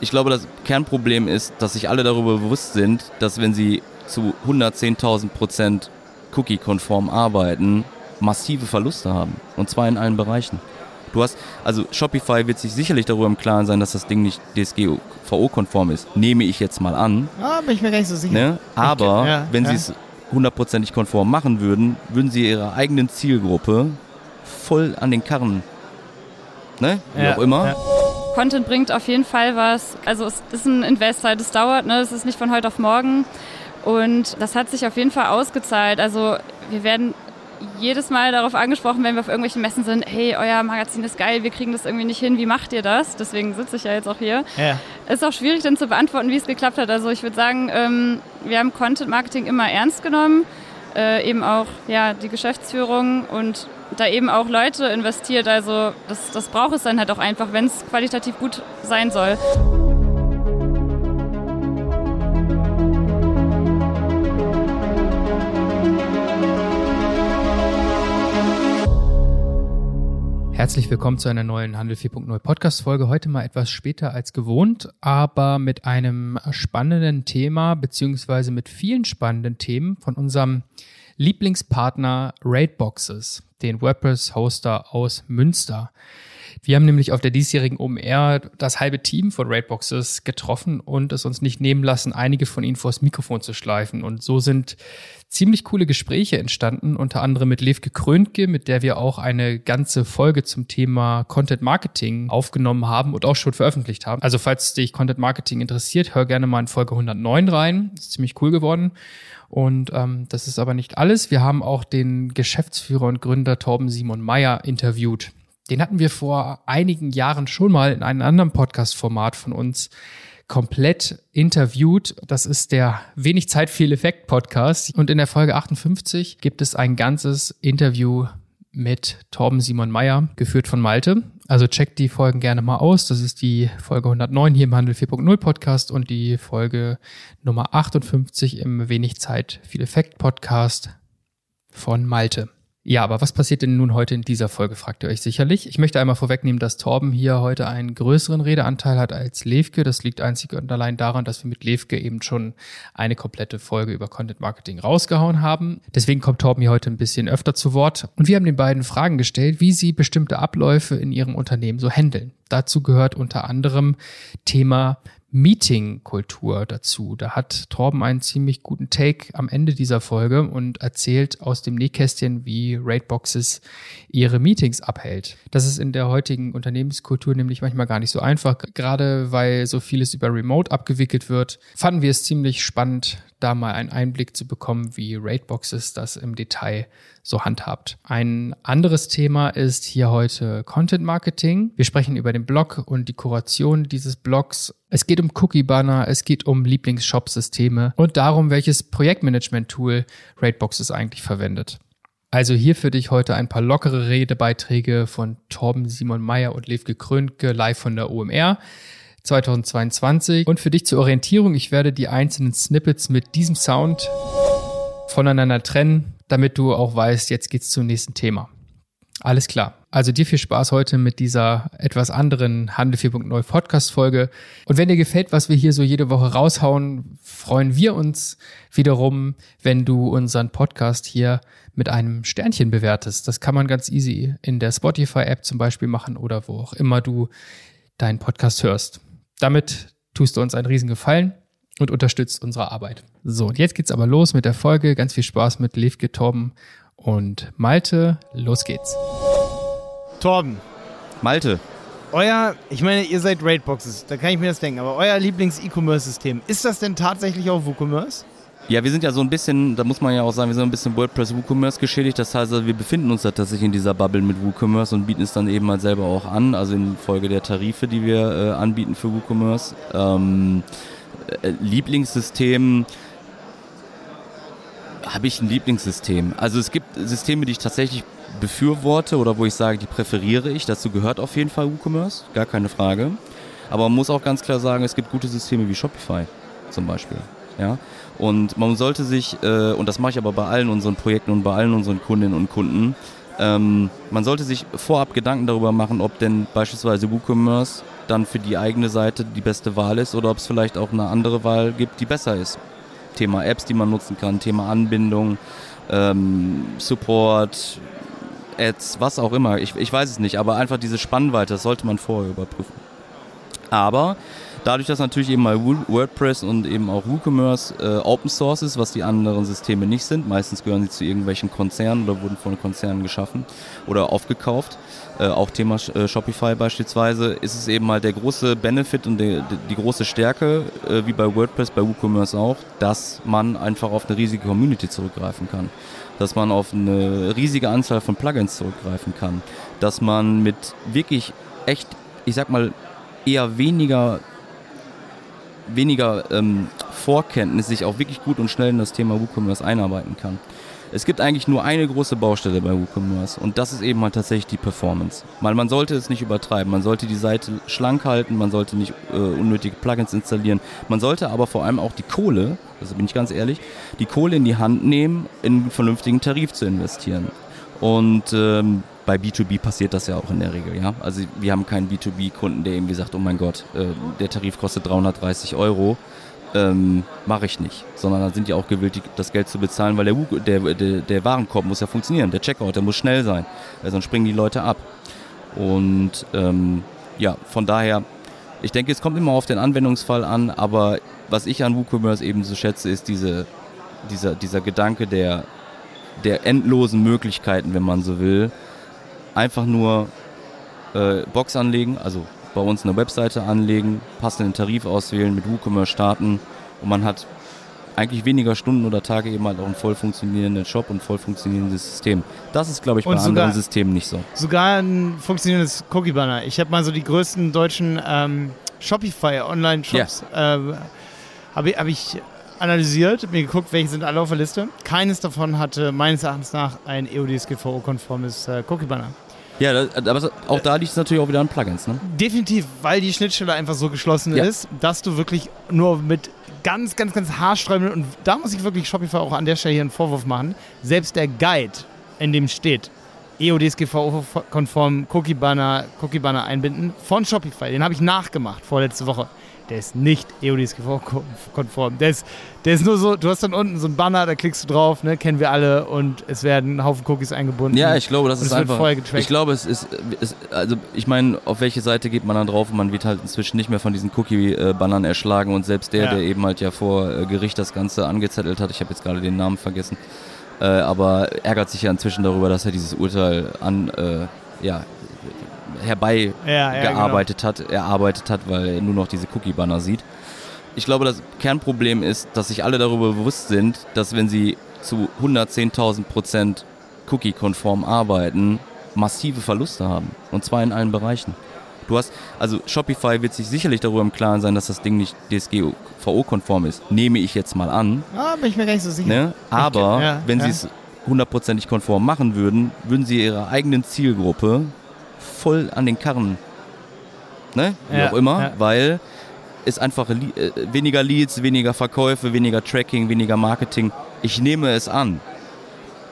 ich glaube, das Kernproblem ist, dass sich alle darüber bewusst sind, dass wenn sie zu 110.000 Prozent Cookie-konform arbeiten, massive Verluste haben. Und zwar in allen Bereichen. Du hast, also Shopify wird sich sicherlich darüber im Klaren sein, dass das Ding nicht DSGVO-konform ist. Nehme ich jetzt mal an. Ah, bin ich mir gar nicht so sicher. Ne? Aber ja, wenn ja. sie es hundertprozentig konform machen würden, würden sie ihrer eigenen Zielgruppe voll an den Karren, ne? Wie ja, auch immer. Content bringt auf jeden Fall was. Also es ist ein Investzeit, es dauert, ne? es ist nicht von heute auf morgen. Und das hat sich auf jeden Fall ausgezahlt. Also wir werden jedes Mal darauf angesprochen, wenn wir auf irgendwelchen Messen sind, hey, euer Magazin ist geil, wir kriegen das irgendwie nicht hin, wie macht ihr das? Deswegen sitze ich ja jetzt auch hier. Ja. Es ist auch schwierig dann zu beantworten, wie es geklappt hat. Also ich würde sagen, ähm, wir haben Content Marketing immer ernst genommen, äh, eben auch ja, die Geschäftsführung und da eben auch Leute investiert. Also das, das braucht es dann halt auch einfach, wenn es qualitativ gut sein soll. Herzlich willkommen zu einer neuen Handel 4.0 Podcast Folge. Heute mal etwas später als gewohnt, aber mit einem spannenden Thema beziehungsweise mit vielen spannenden Themen von unserem Lieblingspartner Raidboxes, den WordPress-Hoster aus Münster. Wir haben nämlich auf der diesjährigen OMR das halbe Team von Raidboxes getroffen und es uns nicht nehmen lassen, einige von ihnen vors Mikrofon zu schleifen. Und so sind ziemlich coole Gespräche entstanden, unter anderem mit Levke Kröntke, mit der wir auch eine ganze Folge zum Thema Content Marketing aufgenommen haben und auch schon veröffentlicht haben. Also falls dich Content Marketing interessiert, hör gerne mal in Folge 109 rein. Ist ziemlich cool geworden. Und ähm, das ist aber nicht alles. Wir haben auch den Geschäftsführer und Gründer Torben Simon Meyer interviewt. Den hatten wir vor einigen Jahren schon mal in einem anderen Podcast-Format von uns komplett interviewt. Das ist der Wenig Zeit, viel Effekt Podcast. Und in der Folge 58 gibt es ein ganzes Interview mit Torben Simon Meyer, geführt von Malte. Also checkt die Folgen gerne mal aus. Das ist die Folge 109 hier im Handel 4.0 Podcast und die Folge Nummer 58 im Wenig Zeit, viel Effekt Podcast von Malte. Ja, aber was passiert denn nun heute in dieser Folge, fragt ihr euch sicherlich. Ich möchte einmal vorwegnehmen, dass Torben hier heute einen größeren Redeanteil hat als Levke. Das liegt einzig und allein daran, dass wir mit Levke eben schon eine komplette Folge über Content Marketing rausgehauen haben. Deswegen kommt Torben hier heute ein bisschen öfter zu Wort. Und wir haben den beiden Fragen gestellt, wie sie bestimmte Abläufe in ihrem Unternehmen so handeln. Dazu gehört unter anderem Thema Meeting-Kultur dazu. Da hat Torben einen ziemlich guten Take am Ende dieser Folge und erzählt aus dem Nähkästchen, wie Raidboxes ihre Meetings abhält. Das ist in der heutigen Unternehmenskultur nämlich manchmal gar nicht so einfach, gerade weil so vieles über Remote abgewickelt wird. Fanden wir es ziemlich spannend, da mal einen Einblick zu bekommen, wie Raidboxes das im Detail so handhabt. Ein anderes Thema ist hier heute Content Marketing. Wir sprechen über den Blog und die Kuration dieses Blogs. Es geht um Cookie Banner, es geht um Lieblings-Shop-Systeme und darum, welches Projektmanagement-Tool Raidboxes eigentlich verwendet. Also hier für dich heute ein paar lockere Redebeiträge von Torben Simon Meyer und Levke Krönke live von der OMR. 2022. Und für dich zur Orientierung, ich werde die einzelnen Snippets mit diesem Sound voneinander trennen, damit du auch weißt, jetzt geht's zum nächsten Thema. Alles klar. Also dir viel Spaß heute mit dieser etwas anderen Handel 4.0 Podcast Folge. Und wenn dir gefällt, was wir hier so jede Woche raushauen, freuen wir uns wiederum, wenn du unseren Podcast hier mit einem Sternchen bewertest. Das kann man ganz easy in der Spotify App zum Beispiel machen oder wo auch immer du deinen Podcast hörst. Damit tust du uns einen riesen Gefallen und unterstützt unsere Arbeit. So, und jetzt geht's aber los mit der Folge. Ganz viel Spaß mit Levke, Torben und Malte. Los geht's. Torben. Malte. Euer, ich meine, ihr seid Raidboxes, da kann ich mir das denken, aber euer Lieblings-E-Commerce-System, ist das denn tatsächlich auch WooCommerce? Ja, wir sind ja so ein bisschen, da muss man ja auch sagen, wir sind ein bisschen WordPress WooCommerce geschädigt. Das heißt, also wir befinden uns tatsächlich in dieser Bubble mit WooCommerce und bieten es dann eben mal selber auch an, also in Folge der Tarife, die wir äh, anbieten für WooCommerce. Ähm, äh, Lieblingssystem habe ich ein Lieblingssystem. Also es gibt Systeme, die ich tatsächlich befürworte oder wo ich sage, die präferiere ich. Dazu gehört auf jeden Fall WooCommerce, gar keine Frage. Aber man muss auch ganz klar sagen, es gibt gute Systeme wie Shopify zum Beispiel. Ja? Und man sollte sich, äh, und das mache ich aber bei allen unseren Projekten und bei allen unseren Kundinnen und Kunden, ähm, man sollte sich vorab Gedanken darüber machen, ob denn beispielsweise WooCommerce dann für die eigene Seite die beste Wahl ist oder ob es vielleicht auch eine andere Wahl gibt, die besser ist. Thema Apps, die man nutzen kann, Thema Anbindung, ähm, Support, Ads, was auch immer. Ich, ich weiß es nicht, aber einfach diese Spannweite, das sollte man vorher überprüfen. Aber dadurch, dass natürlich eben mal WordPress und eben auch WooCommerce äh, Open Source ist, was die anderen Systeme nicht sind, meistens gehören sie zu irgendwelchen Konzernen oder wurden von Konzernen geschaffen oder aufgekauft, äh, auch Thema äh, Shopify beispielsweise, ist es eben halt der große Benefit und die, die große Stärke, äh, wie bei WordPress, bei WooCommerce auch, dass man einfach auf eine riesige Community zurückgreifen kann. Dass man auf eine riesige Anzahl von Plugins zurückgreifen kann, dass man mit wirklich echt, ich sag mal, eher weniger weniger ähm, Vorkenntnis sich auch wirklich gut und schnell in das Thema WooCommerce einarbeiten kann. Es gibt eigentlich nur eine große Baustelle bei WooCommerce und das ist eben halt tatsächlich die Performance. Weil man sollte es nicht übertreiben, man sollte die Seite schlank halten, man sollte nicht äh, unnötige Plugins installieren, man sollte aber vor allem auch die Kohle, das bin ich ganz ehrlich, die Kohle in die Hand nehmen, in einen vernünftigen Tarif zu investieren. Und ähm, bei B2B passiert das ja auch in der Regel, ja. Also wir haben keinen B2B-Kunden, der irgendwie sagt, oh mein Gott, äh, der Tarif kostet 330 Euro, ähm, mache ich nicht. Sondern dann sind die auch gewillt, das Geld zu bezahlen, weil der, der, der, der Warenkorb muss ja funktionieren, der Checkout, der muss schnell sein, weil sonst springen die Leute ab. Und ähm, ja, von daher, ich denke, es kommt immer auf den Anwendungsfall an, aber was ich an WooCommerce eben so schätze, ist diese, dieser, dieser Gedanke der, der endlosen Möglichkeiten, wenn man so will, einfach nur äh, Box anlegen, also bei uns eine Webseite anlegen, passenden Tarif auswählen, mit WooCommerce starten und man hat eigentlich weniger Stunden oder Tage eben halt auch einen voll funktionierenden Shop und voll funktionierendes System. Das ist, glaube ich, bei sogar, anderen Systemen nicht so. Sogar ein funktionierendes Cookie-Banner. Ich habe mal so die größten deutschen ähm, Shopify-Online-Shops yeah. äh, habe hab ich analysiert, mir geguckt, welche sind alle auf der Liste. Keines davon hatte meines Erachtens nach ein EODSGVO-konformes äh, Cookie-Banner. Ja, das, aber auch da liegt es natürlich auch wieder an Plugins, ne? Definitiv, weil die Schnittstelle einfach so geschlossen ja. ist, dass du wirklich nur mit ganz, ganz, ganz haarsträubenden und da muss ich wirklich Shopify auch an der Stelle hier einen Vorwurf machen. Selbst der Guide, in dem steht, EODSGVO-konform Cookie-Banner Cookie -Banner einbinden von Shopify, den habe ich nachgemacht vorletzte Woche der ist nicht EODSGV-konform. Der ist, der ist nur so, du hast dann unten so ein Banner, da klickst du drauf, ne, kennen wir alle und es werden ein Haufen Cookies eingebunden. Ja, ich glaube, das ist einfach. Ich glaube, es ist, ist also ich meine, auf welche Seite geht man dann drauf und man wird halt inzwischen nicht mehr von diesen Cookie-Bannern erschlagen und selbst der, ja. der eben halt ja vor äh, Gericht das Ganze angezettelt hat, ich habe jetzt gerade den Namen vergessen, äh, aber ärgert sich ja inzwischen darüber, dass er dieses Urteil an, äh, ja, herbeigearbeitet ja, ja, genau. hat, erarbeitet hat, weil er nur noch diese Cookie-Banner sieht. Ich glaube, das Kernproblem ist, dass sich alle darüber bewusst sind, dass wenn sie zu 110.000 Prozent Cookie-konform arbeiten, massive Verluste haben. Und zwar in allen Du hast, also Shopify wird sich sicherlich darüber im Klaren sein, dass das Ding nicht DSGVO-konform ist. Nehme ich jetzt mal an. Ah, bin ich mir gar nicht so sicher. Ne? Aber ja, wenn ja. sie es hundertprozentig konform machen würden, würden sie ihrer eigenen Zielgruppe voll an den Karren. Ne? Wie ja, auch immer, ja. weil es einfach äh, weniger Leads, weniger Verkäufe, weniger Tracking, weniger Marketing. Ich nehme es an.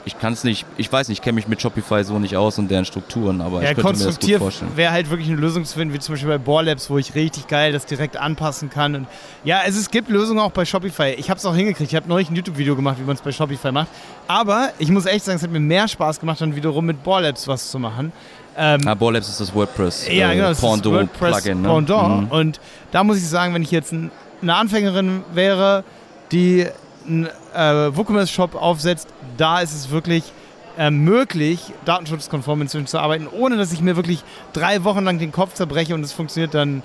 Ich kann es nicht, ich weiß nicht, ich kenne mich mit Shopify so nicht aus und deren Strukturen, aber ja, ich könnte mir das gut vorstellen. wäre halt wirklich eine Lösung zu finden, wie zum Beispiel bei Borlabs, wo ich richtig geil das direkt anpassen kann. Und ja, es, es gibt Lösungen auch bei Shopify. Ich habe es auch hingekriegt. Ich habe neulich ein YouTube-Video gemacht, wie man es bei Shopify macht. Aber ich muss echt sagen, es hat mir mehr Spaß gemacht, dann wiederum mit Borlabs was zu machen. Ähm, ah, Borlabs ist das WordPress. Ja, genau, das Pendant ist WordPress Plugin. Ne? Pendant. Mhm. Und da muss ich sagen, wenn ich jetzt ein, eine Anfängerin wäre, die einen äh, WooCommerce-Shop aufsetzt, da ist es wirklich äh, möglich, datenschutzkonform inzwischen zu arbeiten, ohne dass ich mir wirklich drei Wochen lang den Kopf zerbreche und es funktioniert dann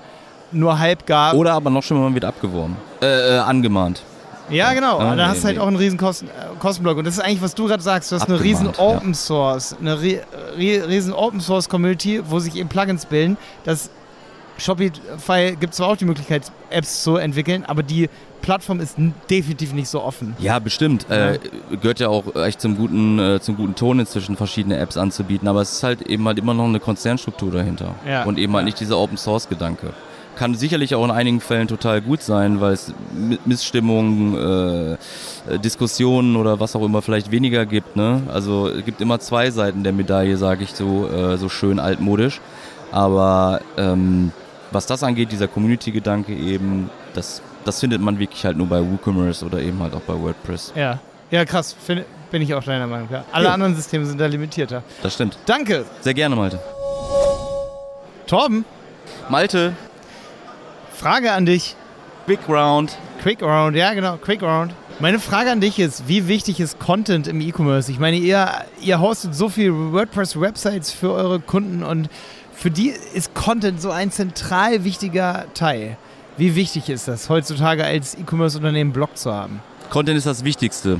nur halb gar. Oder aber noch schlimmer, man wird abgeworben. Äh, äh, angemahnt. Ja, genau. Ah, da hast du halt auch einen riesen Kosten, äh, Kostenblock. Und das ist eigentlich, was du gerade sagst. Du hast Abgemahnt, eine riesen Open Source, eine riesen Open Source Community, wo sich eben Plugins bilden. Das Shopify gibt zwar auch die Möglichkeit, Apps zu entwickeln, aber die Plattform ist definitiv nicht so offen. Ja, bestimmt. Ja. Äh, gehört ja auch echt zum guten, äh, zum guten Ton inzwischen verschiedene Apps anzubieten, aber es ist halt eben halt immer noch eine Konzernstruktur dahinter. Ja. Und eben halt nicht dieser Open Source Gedanke kann sicherlich auch in einigen Fällen total gut sein, weil es Missstimmungen, äh, Diskussionen oder was auch immer vielleicht weniger gibt. Ne? Also es gibt immer zwei Seiten der Medaille, sage ich so, äh, so schön altmodisch. Aber ähm, was das angeht, dieser Community-Gedanke eben, das, das findet man wirklich halt nur bei WooCommerce oder eben halt auch bei WordPress. Ja, ja krass, Find, bin ich auch deiner Meinung. Ja. Alle ja. anderen Systeme sind da limitierter. Das stimmt. Danke. Sehr gerne, Malte. Torben. Malte. Frage an dich. Quick Round. Quick Round, ja genau, Quick Round. Meine Frage an dich ist, wie wichtig ist Content im E-Commerce? Ich meine, ihr, ihr hostet so viele WordPress-Websites für eure Kunden und für die ist Content so ein zentral wichtiger Teil. Wie wichtig ist das heutzutage als E-Commerce-Unternehmen Blog zu haben? Content ist das Wichtigste,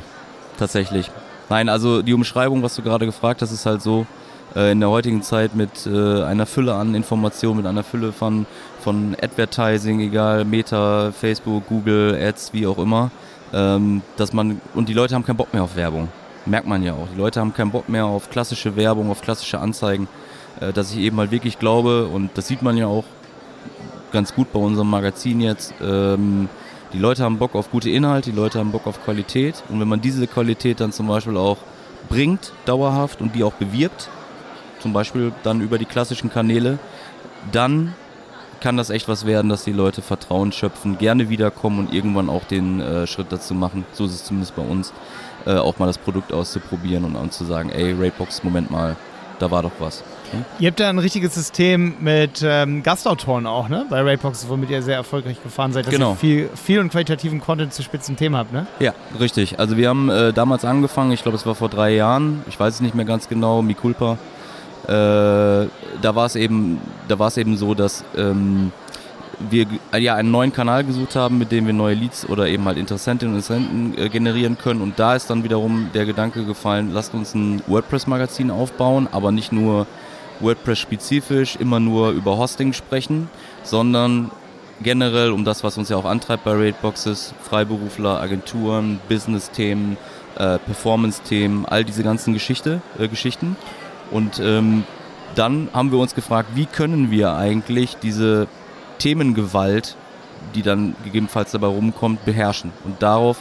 tatsächlich. Nein, also die Umschreibung, was du gerade gefragt hast, ist halt so, äh, in der heutigen Zeit mit äh, einer Fülle an Informationen, mit einer Fülle von, von Advertising, egal Meta, Facebook, Google, Ads, wie auch immer, ähm, dass man, und die Leute haben keinen Bock mehr auf Werbung. Merkt man ja auch. Die Leute haben keinen Bock mehr auf klassische Werbung, auf klassische Anzeigen. Äh, dass ich eben halt wirklich glaube, und das sieht man ja auch ganz gut bei unserem Magazin jetzt, ähm, die Leute haben Bock auf gute Inhalte, die Leute haben Bock auf Qualität. Und wenn man diese Qualität dann zum Beispiel auch bringt, dauerhaft, und die auch bewirbt, zum Beispiel dann über die klassischen Kanäle, dann kann das echt was werden, dass die Leute Vertrauen schöpfen, gerne wiederkommen und irgendwann auch den äh, Schritt dazu machen, so ist es zumindest bei uns, äh, auch mal das Produkt auszuprobieren und, und zu sagen, ey, Raidbox, Moment mal, da war doch was. Ihr habt ja ein richtiges System mit ähm, Gastautoren auch, ne? Bei Raybox, womit ihr sehr erfolgreich gefahren seid, dass genau. ihr viel, viel und qualitativen Content zu spitzen Themen habt, ne? Ja, richtig. Also wir haben äh, damals angefangen, ich glaube es war vor drei Jahren, ich weiß es nicht mehr ganz genau, Mikulpa. Äh, da war es eben, da war es eben so, dass ähm, wir ja einen neuen Kanal gesucht haben, mit dem wir neue Leads oder eben halt Interessentinnen und Interessenten äh, generieren können. Und da ist dann wiederum der Gedanke gefallen, lasst uns ein WordPress-Magazin aufbauen, aber nicht nur WordPress-spezifisch immer nur über Hosting sprechen, sondern generell um das, was uns ja auch antreibt bei Raidboxes, Freiberufler, Agenturen, Business-Themen, äh, Performance-Themen, all diese ganzen Geschichte, äh, Geschichten. Und ähm, dann haben wir uns gefragt, wie können wir eigentlich diese Themengewalt, die dann gegebenenfalls dabei rumkommt, beherrschen. Und darauf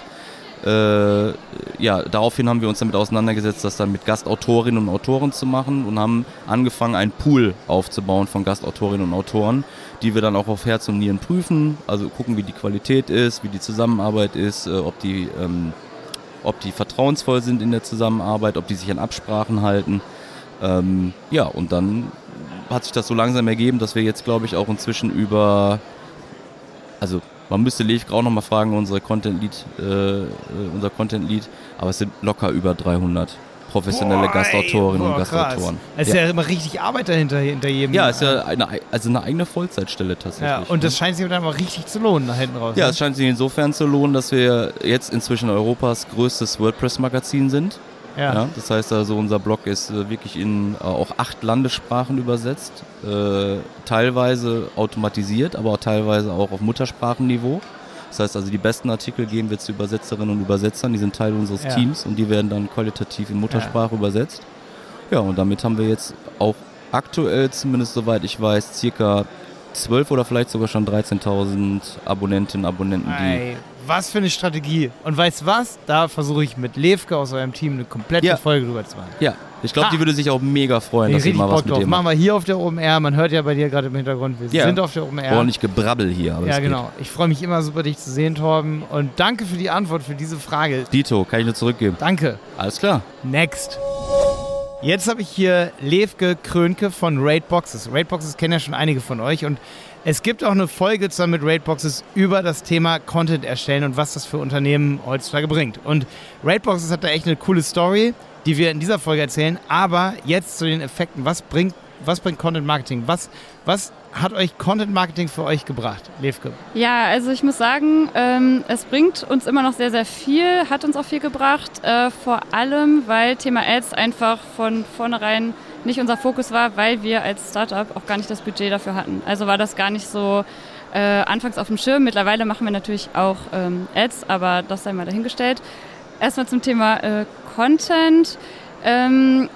äh, ja, daraufhin haben wir uns damit auseinandergesetzt, das dann mit Gastautorinnen und Autoren zu machen und haben angefangen, einen Pool aufzubauen von Gastautorinnen und Autoren, die wir dann auch auf Herz und Nieren prüfen, also gucken, wie die Qualität ist, wie die Zusammenarbeit ist, äh, ob die ähm, ob die vertrauensvoll sind in der Zusammenarbeit, ob die sich an Absprachen halten. Ähm, ja, und dann hat sich das so langsam ergeben, dass wir jetzt, glaube ich, auch inzwischen über, also man müsste Lev auch nochmal fragen, unsere Content Lead, äh, unser Content Lead, aber es sind locker über 300 professionelle boah, Gastautorinnen boah, und Gastautoren. Es ist ja. ja. immer richtig Arbeit dahinter hinter jedem. Ja, es ist ja eine, also eine eigene Vollzeitstelle tatsächlich. Ja, und das ne? scheint sich dann mal richtig zu lohnen da hinten raus. Ja, ne? es scheint sich insofern zu lohnen, dass wir jetzt inzwischen Europas größtes WordPress-Magazin sind. Ja. ja. Das heißt also, unser Blog ist äh, wirklich in äh, auch acht Landessprachen übersetzt, äh, teilweise automatisiert, aber auch teilweise auch auf Muttersprachenniveau. Das heißt also, die besten Artikel geben wir zu Übersetzerinnen und Übersetzern, die sind Teil unseres ja. Teams und die werden dann qualitativ in Muttersprache ja. übersetzt. Ja, und damit haben wir jetzt auch aktuell, zumindest soweit ich weiß, circa 12 oder vielleicht sogar schon 13.000 Abonnentinnen und Abonnenten, die was für eine Strategie. Und weißt was? Da versuche ich mit Levke aus eurem Team eine komplette ja. Folge drüber zu machen. Ja, ich glaube, die würde sich auch mega freuen, dass ihr mal was mit drauf. Machen wir hier auf der OMR. Man hört ja bei dir gerade im Hintergrund, wir ja. sind auf der OMR. Ordentlich Gebrabbel hier. ja, genau. Geht. Ich freue mich immer super, dich zu sehen, Torben. Und danke für die Antwort, für diese Frage. Dito, kann ich nur zurückgeben. Danke. Alles klar. Next. Jetzt habe ich hier Levke Krönke von Raidboxes. Raidboxes kennen ja schon einige von euch und es gibt auch eine Folge zusammen mit Raidboxes über das Thema Content erstellen und was das für Unternehmen heutzutage bringt. Und Raidboxes hat da echt eine coole Story, die wir in dieser Folge erzählen. Aber jetzt zu den Effekten. Was bringt, was bringt Content Marketing? Was, was hat euch Content Marketing für euch gebracht, Levke? Ja, also ich muss sagen, ähm, es bringt uns immer noch sehr, sehr viel, hat uns auch viel gebracht. Äh, vor allem, weil Thema Ads einfach von vornherein nicht unser Fokus war, weil wir als Startup auch gar nicht das Budget dafür hatten. Also war das gar nicht so äh, anfangs auf dem Schirm. Mittlerweile machen wir natürlich auch ähm, Ads, aber das sei mal dahingestellt. Erstmal zum Thema äh, Content. Ähm,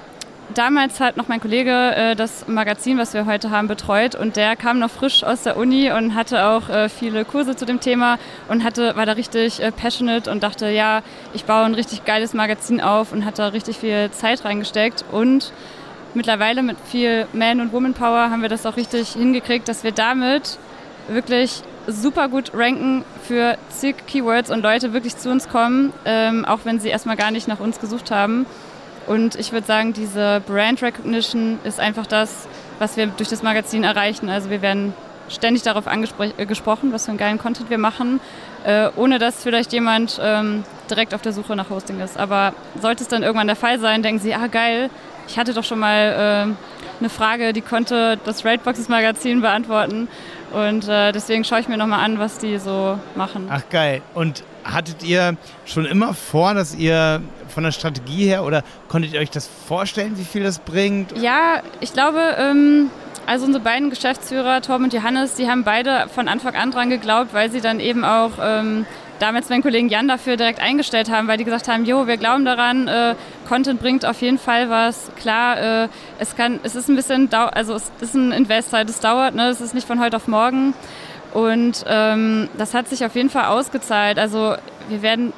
damals hat noch mein Kollege äh, das Magazin, was wir heute haben, betreut und der kam noch frisch aus der Uni und hatte auch äh, viele Kurse zu dem Thema und hatte, war da richtig äh, passionate und dachte, ja, ich baue ein richtig geiles Magazin auf und hat da richtig viel Zeit reingesteckt und mittlerweile mit viel Man- und Woman-Power haben wir das auch richtig hingekriegt, dass wir damit wirklich super gut ranken für zig Keywords und Leute wirklich zu uns kommen, ähm, auch wenn sie erstmal gar nicht nach uns gesucht haben. Und ich würde sagen, diese Brand Recognition ist einfach das, was wir durch das Magazin erreichen. Also wir werden ständig darauf angesprochen, äh, was für einen geilen Content wir machen, äh, ohne dass vielleicht jemand ähm, direkt auf der Suche nach Hosting ist. Aber sollte es dann irgendwann der Fall sein, denken sie, ah geil, ich hatte doch schon mal äh, eine Frage, die konnte das Raidboxes Magazin beantworten. Und äh, deswegen schaue ich mir nochmal an, was die so machen. Ach geil. Und hattet ihr schon immer vor, dass ihr von der Strategie her oder konntet ihr euch das vorstellen, wie viel das bringt? Ja, ich glaube, ähm, also unsere beiden Geschäftsführer, Torben und Johannes, die haben beide von Anfang an dran geglaubt, weil sie dann eben auch ähm, damals meinen Kollegen Jan dafür direkt eingestellt haben, weil die gesagt haben, jo, wir glauben daran, äh, Content bringt auf jeden Fall was. Klar, äh, es kann, es ist ein bisschen, also es ist ein Invest, halt, es dauert, ne? es ist nicht von heute auf morgen. Und ähm, das hat sich auf jeden Fall ausgezahlt. Also wir werden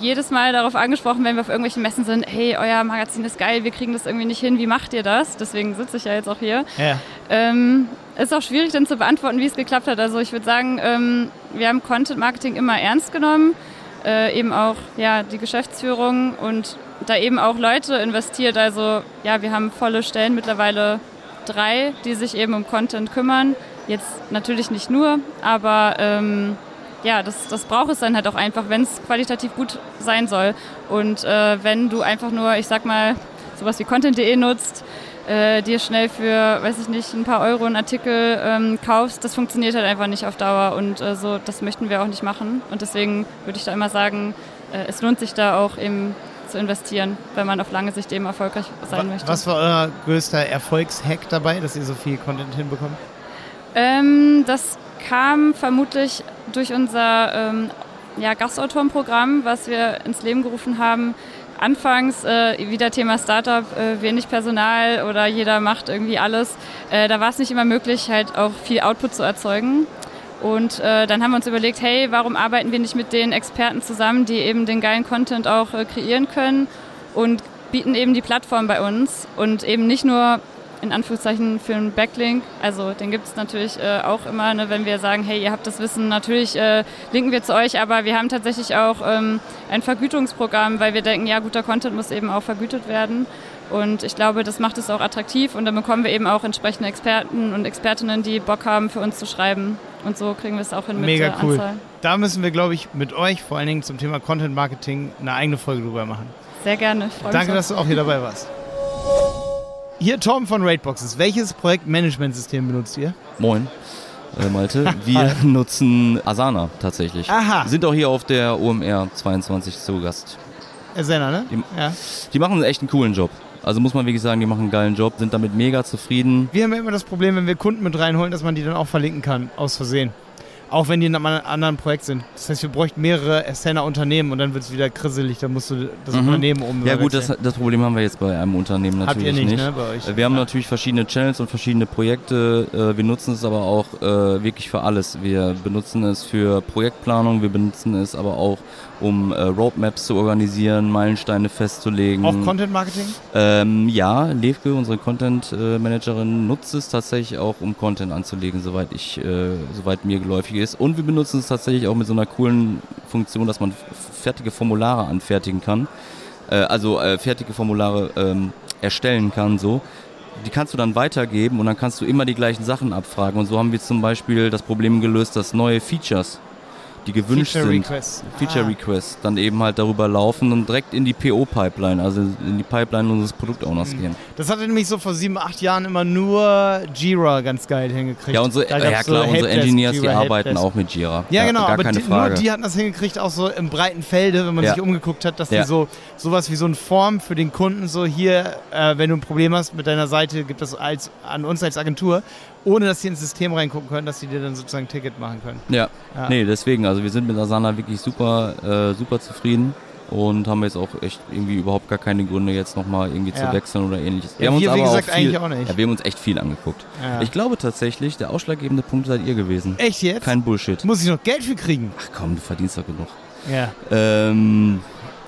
jedes Mal darauf angesprochen, wenn wir auf irgendwelchen Messen sind, hey, euer Magazin ist geil, wir kriegen das irgendwie nicht hin, wie macht ihr das? Deswegen sitze ich ja jetzt auch hier. Ja. Ähm, ist auch schwierig dann zu beantworten, wie es geklappt hat. Also ich würde sagen, ähm, wir haben Content Marketing immer ernst genommen, äh, eben auch ja, die Geschäftsführung und da eben auch Leute investiert. Also ja, wir haben volle Stellen mittlerweile drei, die sich eben um Content kümmern. Jetzt natürlich nicht nur, aber ähm, ja, das, das braucht es dann halt auch einfach, wenn es qualitativ gut sein soll. Und äh, wenn du einfach nur, ich sag mal, sowas wie content.de nutzt, äh, dir schnell für, weiß ich nicht, ein paar Euro einen Artikel ähm, kaufst, das funktioniert halt einfach nicht auf Dauer und äh, so, das möchten wir auch nicht machen. Und deswegen würde ich da immer sagen, äh, es lohnt sich da auch eben zu investieren, wenn man auf lange Sicht eben erfolgreich sein möchte. Was war euer größter Erfolgshack dabei, dass ihr so viel Content hinbekommt? Ähm, das kam vermutlich durch unser ähm, ja, Gastautorenprogramm, was wir ins Leben gerufen haben. Anfangs äh, wieder Thema Startup, äh, wenig Personal oder jeder macht irgendwie alles. Äh, da war es nicht immer möglich, halt auch viel Output zu erzeugen. Und äh, dann haben wir uns überlegt, hey, warum arbeiten wir nicht mit den Experten zusammen, die eben den geilen Content auch äh, kreieren können und bieten eben die Plattform bei uns und eben nicht nur in Anführungszeichen für einen Backlink. Also den gibt es natürlich äh, auch immer, ne, wenn wir sagen, hey, ihr habt das Wissen, natürlich äh, linken wir zu euch, aber wir haben tatsächlich auch ähm, ein Vergütungsprogramm, weil wir denken, ja, guter Content muss eben auch vergütet werden. Und ich glaube, das macht es auch attraktiv und dann bekommen wir eben auch entsprechende Experten und Expertinnen, die Bock haben, für uns zu schreiben. Und so kriegen wir es auch hin mit Mega der cool. Anzahl. Da müssen wir, glaube ich, mit euch vor allen Dingen zum Thema Content Marketing eine eigene Folge drüber machen. Sehr gerne. Danke, dass du auch hier dabei warst. Hier Tom von Raidboxes. Welches Projektmanagementsystem benutzt ihr? Moin. Äh, Malte. Wir nutzen Asana tatsächlich. Aha. Sind auch hier auf der OMR 22 zu Gast. Asana, ne? Die, ja. die machen echt einen coolen Job. Also muss man wirklich sagen, die machen einen geilen Job, sind damit mega zufrieden. Wir haben ja immer das Problem, wenn wir Kunden mit reinholen, dass man die dann auch verlinken kann, aus Versehen. Auch wenn die in einem anderen Projekt sind. Das heißt, wir bräuchten mehrere Asana-Unternehmen und dann wird es wieder krisselig, dann musst du das mhm. Unternehmen um. Ja gut, das, das, Problem haben wir jetzt bei einem Unternehmen natürlich Habt ihr nicht. nicht. Ne, bei euch? Wir haben ja. natürlich verschiedene Channels und verschiedene Projekte. Äh, wir nutzen es aber auch äh, wirklich für alles. Wir benutzen es für Projektplanung, wir benutzen es aber auch um äh, Roadmaps zu organisieren, Meilensteine festzulegen. Auch Content Marketing? Ähm, ja, Levke, unsere Content Managerin, nutzt es tatsächlich auch, um Content anzulegen, soweit ich, soweit mir geläufig ist. Und wir benutzen es tatsächlich auch mit so einer coolen Funktion, dass man fertige Formulare anfertigen kann. Äh, also äh, fertige Formulare ähm, erstellen kann, so die kannst du dann weitergeben und dann kannst du immer die gleichen Sachen abfragen. Und so haben wir zum Beispiel das Problem gelöst, dass neue Features die gewünscht Feature sind, Requests. Feature ah. Requests, dann eben halt darüber laufen und direkt in die PO-Pipeline, also in die Pipeline unseres Produktowners mhm. gehen. Das hatte nämlich so vor sieben, acht Jahren immer nur Jira ganz geil hingekriegt. Ja, unsere, ja klar, so unsere Engineers, Jira, die arbeiten auch mit Jira. Ja, ja genau, aber die, nur die hatten das hingekriegt, auch so im breiten Felde, wenn man ja. sich umgeguckt hat, dass die so sowas wie so eine Form für den Kunden, so hier, äh, wenn du ein Problem hast mit deiner Seite, gibt das als, an uns als Agentur ohne dass sie ins System reingucken können, dass sie dir dann sozusagen ein Ticket machen können. Ja, ja. nee, deswegen, also wir sind mit Asana wirklich super, äh, super zufrieden und haben jetzt auch echt irgendwie überhaupt gar keine Gründe jetzt nochmal irgendwie ja. zu wechseln oder ähnliches. Wir ja, haben uns aber gesagt, auch viel, auch ja, wir haben uns echt viel angeguckt. Ja. Ich glaube tatsächlich, der ausschlaggebende Punkt seid ihr gewesen. Echt jetzt? Kein Bullshit. Muss ich noch Geld für kriegen? Ach komm, du verdienst doch genug. Ja. Ähm,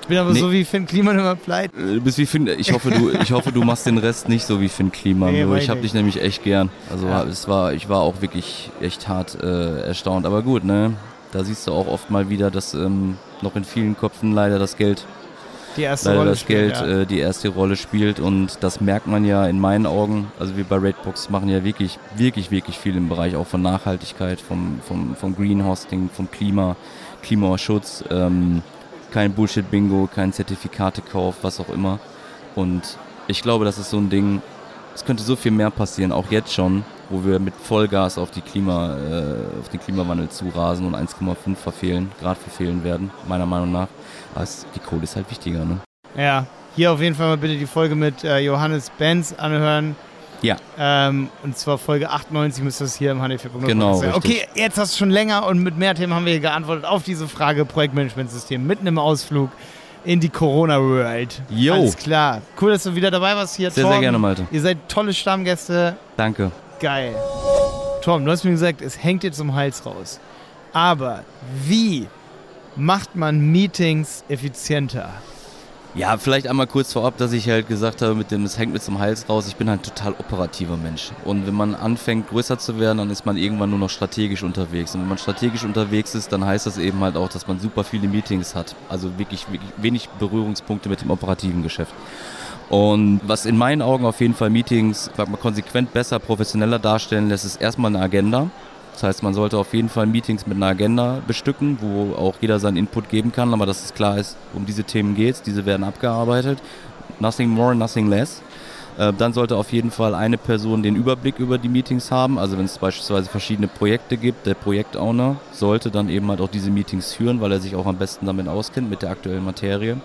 bin aber nee. so wie Finn Kliman immer pleite. Du bist wie Finn, ich hoffe, du, ich hoffe, du machst den Rest nicht so wie Finn Kliman. Nee, ich habe dich nämlich echt gern. Also ja. es war, ich war auch wirklich echt hart äh, erstaunt. Aber gut, ne? Da siehst du auch oft mal wieder, dass ähm, noch in vielen Köpfen leider das Geld die erste leider Rolle das spielt, Geld ja. äh, die erste Rolle spielt und das merkt man ja in meinen Augen. Also wir bei Raidbox machen ja wirklich, wirklich, wirklich viel im Bereich auch von Nachhaltigkeit, vom, vom, vom Greenhosting, vom Klima, Klimaschutz. Ähm, kein Bullshit-Bingo, kein Zertifikatekauf, was auch immer. Und ich glaube, das ist so ein Ding, es könnte so viel mehr passieren, auch jetzt schon, wo wir mit Vollgas auf, die Klima, äh, auf den Klimawandel zurasen und 1,5 verfehlen, Grad verfehlen werden, meiner Meinung nach. Aber es, die Kohle ist halt wichtiger, ne? Ja, hier auf jeden Fall mal bitte die Folge mit äh, Johannes Benz anhören. Ja. Ähm, und zwar Folge 98 müsste das hier im Handy 4.0 Genau. Sein. Okay, jetzt hast du schon länger und mit mehr Themen haben wir hier geantwortet auf diese Frage Projektmanagementsystem mitten im Ausflug in die Corona-World. Jo. Alles klar. Cool, dass du wieder dabei warst hier, Sehr, Tom. sehr gerne, Malte. Ihr seid tolle Stammgäste. Danke. Geil. Tom, du hast mir gesagt, es hängt dir zum Hals raus. Aber wie macht man Meetings effizienter? Ja, vielleicht einmal kurz vorab, dass ich halt gesagt habe, mit dem, es hängt mir zum Hals raus, ich bin halt ein total operativer Mensch. Und wenn man anfängt, größer zu werden, dann ist man irgendwann nur noch strategisch unterwegs. Und wenn man strategisch unterwegs ist, dann heißt das eben halt auch, dass man super viele Meetings hat. Also wirklich, wirklich wenig Berührungspunkte mit dem operativen Geschäft. Und was in meinen Augen auf jeden Fall Meetings, sag mal, konsequent besser, professioneller darstellen lässt, ist erstmal eine Agenda. Das heißt, man sollte auf jeden Fall Meetings mit einer Agenda bestücken, wo auch jeder seinen Input geben kann, aber dass es klar ist, um diese Themen geht es, diese werden abgearbeitet. Nothing more, nothing less. Äh, dann sollte auf jeden Fall eine Person den Überblick über die Meetings haben. Also wenn es beispielsweise verschiedene Projekte gibt, der Projektowner sollte dann eben halt auch diese Meetings führen, weil er sich auch am besten damit auskennt, mit der aktuellen Materie.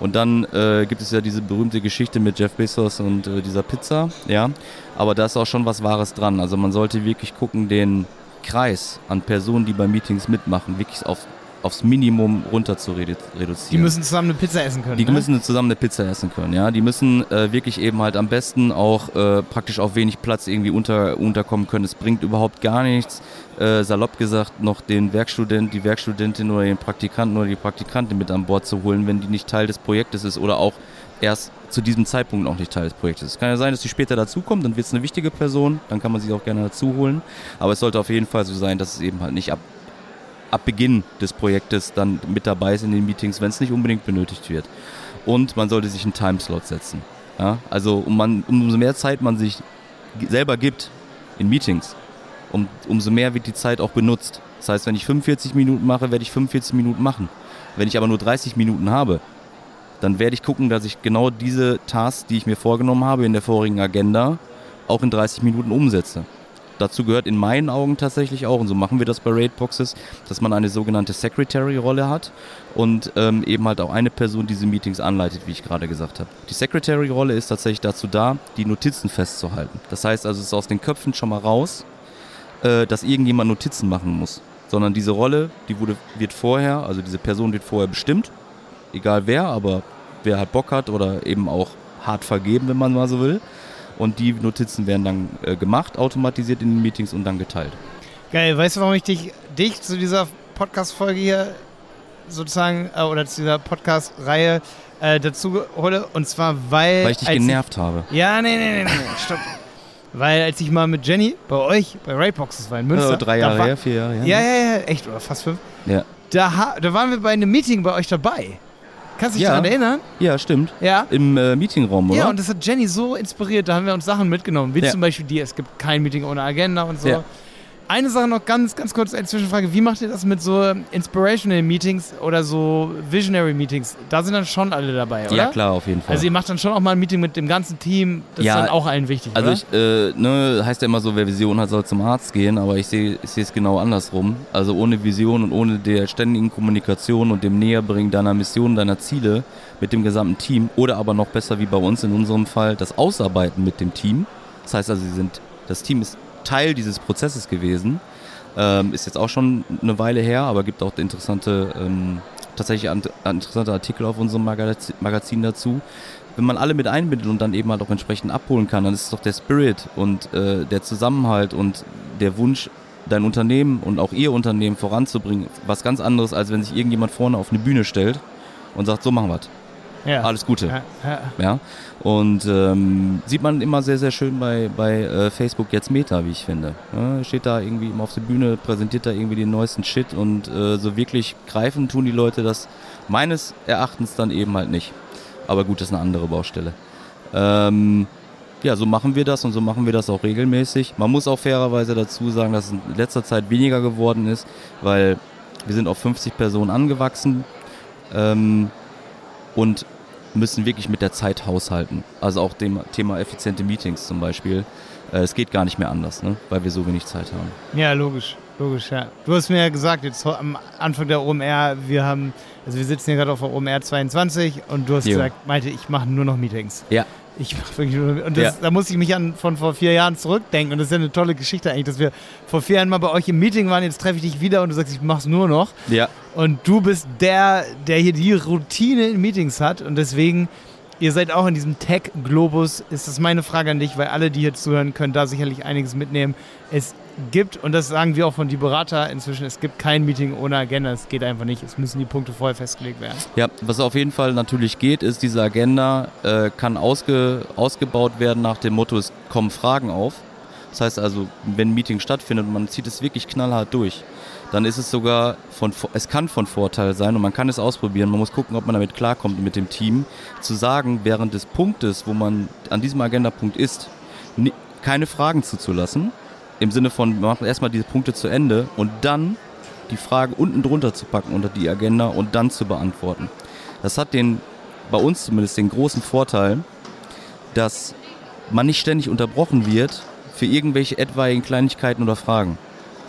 Und dann äh, gibt es ja diese berühmte Geschichte mit Jeff Bezos und äh, dieser Pizza, ja. Aber da ist auch schon was Wahres dran. Also man sollte wirklich gucken, den Kreis an Personen, die bei Meetings mitmachen, wirklich auf, aufs Minimum runter zu redu reduzieren. Die müssen zusammen eine Pizza essen können. Die ne? müssen zusammen eine Pizza essen können, ja. Die müssen äh, wirklich eben halt am besten auch äh, praktisch auf wenig Platz irgendwie unter, unterkommen können. Es bringt überhaupt gar nichts, äh, salopp gesagt, noch den Werkstudent, die Werkstudentin oder den Praktikanten oder die Praktikantin mit an Bord zu holen, wenn die nicht Teil des Projektes ist oder auch erst zu diesem Zeitpunkt noch nicht Teil des Projektes. Es kann ja sein, dass sie später dazukommt, dann wird es eine wichtige Person, dann kann man sie auch gerne dazu holen. Aber es sollte auf jeden Fall so sein, dass es eben halt nicht ab, ab Beginn des Projektes dann mit dabei ist in den Meetings, wenn es nicht unbedingt benötigt wird. Und man sollte sich einen Timeslot setzen. Ja? Also um man, umso mehr Zeit man sich selber gibt in Meetings, um, umso mehr wird die Zeit auch benutzt. Das heißt, wenn ich 45 Minuten mache, werde ich 45 Minuten machen. Wenn ich aber nur 30 Minuten habe, dann werde ich gucken, dass ich genau diese Tasks, die ich mir vorgenommen habe in der vorigen Agenda, auch in 30 Minuten umsetze. Dazu gehört in meinen Augen tatsächlich auch, und so machen wir das bei Raidboxes, dass man eine sogenannte Secretary-Rolle hat und ähm, eben halt auch eine Person diese Meetings anleitet, wie ich gerade gesagt habe. Die Secretary-Rolle ist tatsächlich dazu da, die Notizen festzuhalten. Das heißt also, es ist aus den Köpfen schon mal raus, äh, dass irgendjemand Notizen machen muss. Sondern diese Rolle, die wurde, wird vorher, also diese Person wird vorher bestimmt egal wer, aber wer halt Bock hat oder eben auch hart vergeben, wenn man mal so will. Und die Notizen werden dann äh, gemacht, automatisiert in den Meetings und dann geteilt. Geil, weißt du, warum ich dich, dich zu dieser Podcast-Folge hier sozusagen äh, oder zu dieser Podcast-Reihe äh, dazu hole? Und zwar, weil. Weil ich dich genervt ich, habe. Ja, nee, nee, nee, nee, stopp. weil als ich mal mit Jenny bei euch bei Raidboxes war in Münster. Also drei Jahre war, her, vier Jahre her. Ja, ja, ja, echt, oder fast fünf. Ja. Da, da waren wir bei einem Meeting bei euch dabei. Kannst du dich ja. daran erinnern? Ja, stimmt. Ja. Im äh, Meetingraum, oder? Ja, und das hat Jenny so inspiriert. Da haben wir uns Sachen mitgenommen. Wie ja. zum Beispiel die, es gibt kein Meeting ohne Agenda und so. Ja. Eine Sache noch ganz, ganz kurz als Zwischenfrage. Wie macht ihr das mit so Inspirational Meetings oder so Visionary Meetings? Da sind dann schon alle dabei, oder? Ja, klar, auf jeden Fall. Also ihr macht dann schon auch mal ein Meeting mit dem ganzen Team. Das ja, ist dann auch allen wichtig, Also ich, äh, ne, heißt ja immer so, wer Vision hat, soll zum Arzt gehen. Aber ich sehe es genau andersrum. Also ohne Vision und ohne der ständigen Kommunikation und dem Näherbringen deiner Mission, deiner Ziele mit dem gesamten Team oder aber noch besser wie bei uns in unserem Fall das Ausarbeiten mit dem Team. Das heißt also, sie sind, das Team ist Teil dieses Prozesses gewesen. Ähm, ist jetzt auch schon eine Weile her, aber gibt auch interessante, ähm, tatsächlich an, interessante Artikel auf unserem Magazin, dazu. Wenn man alle mit einbindet und dann eben halt auch entsprechend abholen kann, dann ist es doch der Spirit und äh, der Zusammenhalt und der Wunsch, dein Unternehmen und auch ihr Unternehmen voranzubringen, was ganz anderes, als wenn sich irgendjemand vorne auf eine Bühne stellt und sagt, so machen wir ja. Alles Gute. Ja, ja. Und ähm, sieht man immer sehr, sehr schön bei, bei äh, Facebook jetzt Meta, wie ich finde. Ja, steht da irgendwie immer auf der Bühne, präsentiert da irgendwie den neuesten Shit und äh, so wirklich greifen tun die Leute das meines Erachtens dann eben halt nicht. Aber gut, das ist eine andere Baustelle. Ähm, ja, so machen wir das und so machen wir das auch regelmäßig. Man muss auch fairerweise dazu sagen, dass es in letzter Zeit weniger geworden ist, weil wir sind auf 50 Personen angewachsen. Ähm, und müssen wirklich mit der Zeit haushalten. Also auch dem Thema effiziente Meetings zum Beispiel. Äh, es geht gar nicht mehr anders, ne? weil wir so wenig Zeit haben. Ja, logisch. Logisch, ja. Du hast mir ja gesagt, jetzt am Anfang der OMR, wir haben, also wir sitzen hier gerade auf der OMR 22 und du hast jo. gesagt, meinte, ich mache nur noch Meetings. Ja. Ich mache wirklich nur Und das, ja. da muss ich mich an von vor vier Jahren zurückdenken. Und das ist ja eine tolle Geschichte eigentlich, dass wir vor vier Jahren mal bei euch im Meeting waren. Jetzt treffe ich dich wieder und du sagst, ich mach's nur noch. Ja. Und du bist der, der hier die Routine in Meetings hat. Und deswegen, ihr seid auch in diesem Tech-Globus. Ist das meine Frage an dich, weil alle, die hier zuhören, können da sicherlich einiges mitnehmen. Es gibt, und das sagen wir auch von die Berater inzwischen, es gibt kein Meeting ohne Agenda. Es geht einfach nicht. Es müssen die Punkte vorher festgelegt werden. Ja, was auf jeden Fall natürlich geht, ist, diese Agenda äh, kann ausge, ausgebaut werden nach dem Motto, es kommen Fragen auf. Das heißt also, wenn ein Meeting stattfindet und man zieht es wirklich knallhart durch, dann ist es sogar von, es kann von Vorteil sein und man kann es ausprobieren. Man muss gucken, ob man damit klarkommt mit dem Team, zu sagen, während des Punktes, wo man an diesem Agendapunkt ist, keine Fragen zuzulassen, im Sinne von, wir machen erstmal diese Punkte zu Ende und dann die Frage unten drunter zu packen unter die Agenda und dann zu beantworten. Das hat den, bei uns zumindest, den großen Vorteil, dass man nicht ständig unterbrochen wird für irgendwelche etwaigen Kleinigkeiten oder Fragen.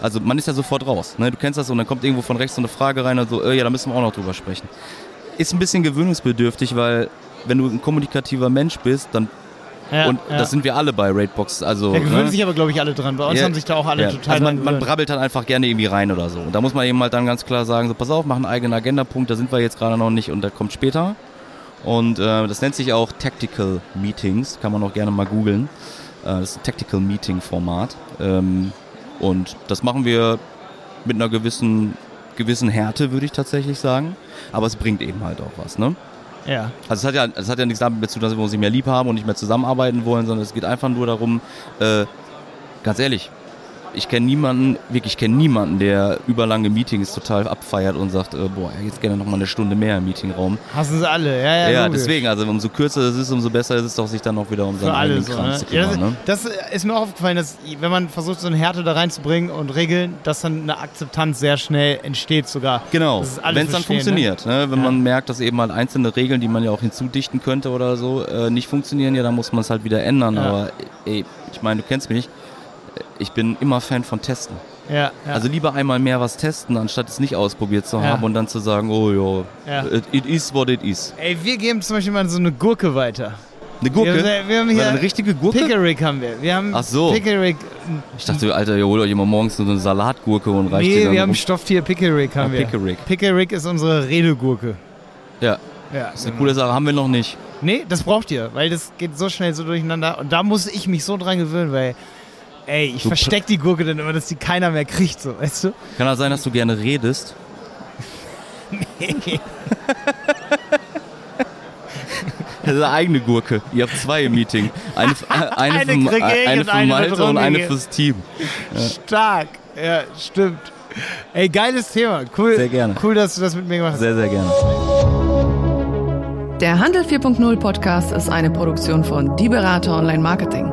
Also man ist ja sofort raus. Ne? Du kennst das und dann kommt irgendwo von rechts so eine Frage rein und so, äh, ja, da müssen wir auch noch drüber sprechen. Ist ein bisschen gewöhnungsbedürftig, weil wenn du ein kommunikativer Mensch bist, dann ja, und ja. das sind wir alle bei Raidbox. Also, da gewöhnen ne? sich aber, glaube ich, alle dran. Bei uns ja, haben sich da auch alle total also man, man brabbelt dann einfach gerne irgendwie rein oder so. Und da muss man eben halt dann ganz klar sagen, so pass auf, mach einen eigenen Agendapunkt, da sind wir jetzt gerade noch nicht und der kommt später. Und äh, das nennt sich auch Tactical Meetings, kann man auch gerne mal googeln. Äh, das ist ein Tactical Meeting Format. Ähm, und das machen wir mit einer gewissen, gewissen Härte, würde ich tatsächlich sagen. Aber es bringt eben halt auch was, ne? Ja. Also es hat ja, es hat ja nichts damit zu tun, dass wir uns nicht mehr lieb haben und nicht mehr zusammenarbeiten wollen, sondern es geht einfach nur darum, äh, ganz ehrlich, ich kenne niemanden, wirklich kenne niemanden, der überlange Meetings total abfeiert und sagt, äh, boah, jetzt gerne noch mal eine Stunde mehr im Meetingraum. Hassen sie alle, ja, ja. Ja, logisch. deswegen, also umso kürzer es ist, umso besser ist es doch, sich dann auch wieder um seinen eigenen so, Kram ne? zu kümmern. Ja, das, ne? das, ist mir auch aufgefallen, dass wenn man versucht, so eine Härte da reinzubringen und Regeln, dass dann eine Akzeptanz sehr schnell entsteht sogar. Genau, wenn es dann funktioniert. Ne? Wenn ja. man merkt, dass eben halt einzelne Regeln, die man ja auch hinzudichten könnte oder so, äh, nicht funktionieren, ja, dann muss man es halt wieder ändern. Ja. Aber ey, ich meine, du kennst mich ich bin immer Fan von Testen. Ja, ja. Also lieber einmal mehr was testen, anstatt es nicht ausprobiert zu haben ja. und dann zu sagen, oh jo, ja, it, it is what it is. Ey, wir geben zum Beispiel mal so eine Gurke weiter. Eine Gurke? Wir, wir haben hier eine richtige Gurke? Pickerick haben wir. wir haben Ach so. Pickerick. Ich dachte, Alter, ihr holt euch immer morgens so eine Salatgurke und reicht Nee, wir haben Stofftier Pickerick haben ah, wir. Pickerick. Pickerick ist unsere Redegurke. Ja. Ja, das ist eine coole Sache, haben wir noch nicht. Nee, das braucht ihr, weil das geht so schnell so durcheinander. Und da muss ich mich so dran gewöhnen, weil Ey, ich versteck die Gurke dann immer, dass die keiner mehr kriegt, so, weißt du? Kann das sein, dass du gerne redest? nee. Das ist eine eigene Gurke. Ihr habt zwei im Meeting. Eine, eine, eine, vom, eine von Malte und eine fürs Team. Ja. Stark. Ja, stimmt. Ey, geiles Thema. Cool. Sehr gerne. Cool, dass du das mit mir gemacht hast. Sehr, sehr gerne. Der Handel 4.0 Podcast ist eine Produktion von Die Berater Online Marketing.